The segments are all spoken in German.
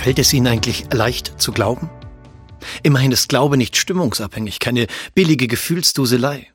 Fällt es Ihnen eigentlich leicht zu glauben? Immerhin ist Glaube nicht stimmungsabhängig, keine billige Gefühlsduselei.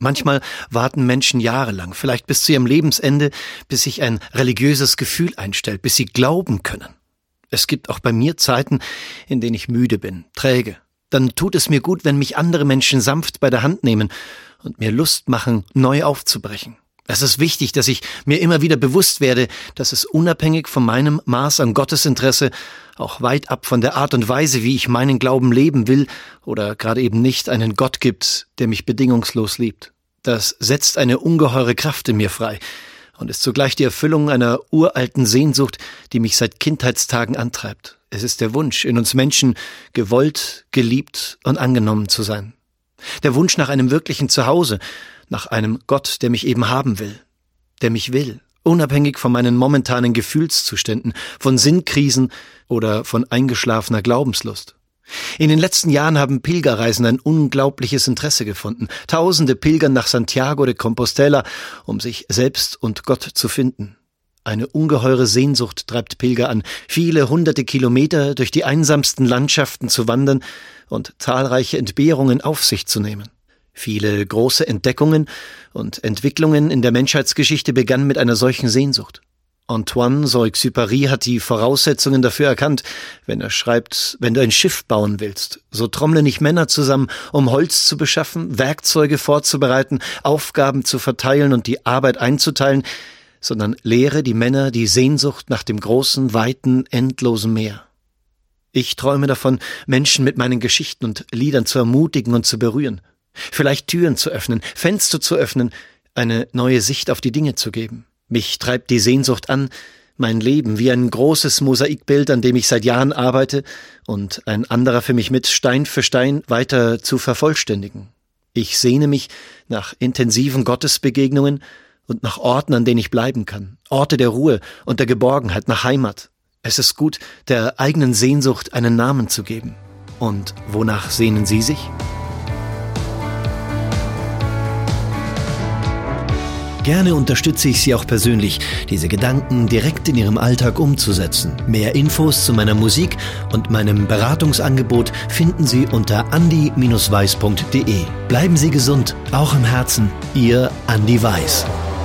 Manchmal warten Menschen jahrelang, vielleicht bis zu ihrem Lebensende, bis sich ein religiöses Gefühl einstellt, bis sie glauben können. Es gibt auch bei mir Zeiten, in denen ich müde bin, träge. Dann tut es mir gut, wenn mich andere Menschen sanft bei der Hand nehmen und mir Lust machen, neu aufzubrechen. Es ist wichtig, dass ich mir immer wieder bewusst werde, dass es unabhängig von meinem Maß an Gottesinteresse, auch weit ab von der Art und Weise, wie ich meinen Glauben leben will oder gerade eben nicht, einen Gott gibt, der mich bedingungslos liebt. Das setzt eine ungeheure Kraft in mir frei und ist zugleich die Erfüllung einer uralten Sehnsucht, die mich seit Kindheitstagen antreibt. Es ist der Wunsch, in uns Menschen gewollt, geliebt und angenommen zu sein. Der Wunsch nach einem wirklichen Zuhause, nach einem Gott, der mich eben haben will, der mich will, unabhängig von meinen momentanen Gefühlszuständen, von Sinnkrisen oder von eingeschlafener Glaubenslust. In den letzten Jahren haben Pilgerreisen ein unglaubliches Interesse gefunden. Tausende pilgern nach Santiago de Compostela, um sich selbst und Gott zu finden. Eine ungeheure Sehnsucht treibt Pilger an, viele hunderte Kilometer durch die einsamsten Landschaften zu wandern und zahlreiche Entbehrungen auf sich zu nehmen. Viele große Entdeckungen und Entwicklungen in der Menschheitsgeschichte begannen mit einer solchen Sehnsucht. Antoine Saint-Exupéry hat die Voraussetzungen dafür erkannt, wenn er schreibt, wenn du ein Schiff bauen willst, so trommle nicht Männer zusammen, um Holz zu beschaffen, Werkzeuge vorzubereiten, Aufgaben zu verteilen und die Arbeit einzuteilen, sondern lehre die Männer die Sehnsucht nach dem großen, weiten, endlosen Meer. Ich träume davon, Menschen mit meinen Geschichten und Liedern zu ermutigen und zu berühren vielleicht Türen zu öffnen, Fenster zu öffnen, eine neue Sicht auf die Dinge zu geben. Mich treibt die Sehnsucht an, mein Leben wie ein großes Mosaikbild, an dem ich seit Jahren arbeite und ein anderer für mich mit Stein für Stein weiter zu vervollständigen. Ich sehne mich nach intensiven Gottesbegegnungen und nach Orten, an denen ich bleiben kann, Orte der Ruhe und der Geborgenheit, nach Heimat. Es ist gut, der eigenen Sehnsucht einen Namen zu geben. Und wonach sehnen Sie sich? Gerne unterstütze ich Sie auch persönlich, diese Gedanken direkt in Ihrem Alltag umzusetzen. Mehr Infos zu meiner Musik und meinem Beratungsangebot finden Sie unter andi-weiß.de. Bleiben Sie gesund, auch im Herzen. Ihr Andi Weiß.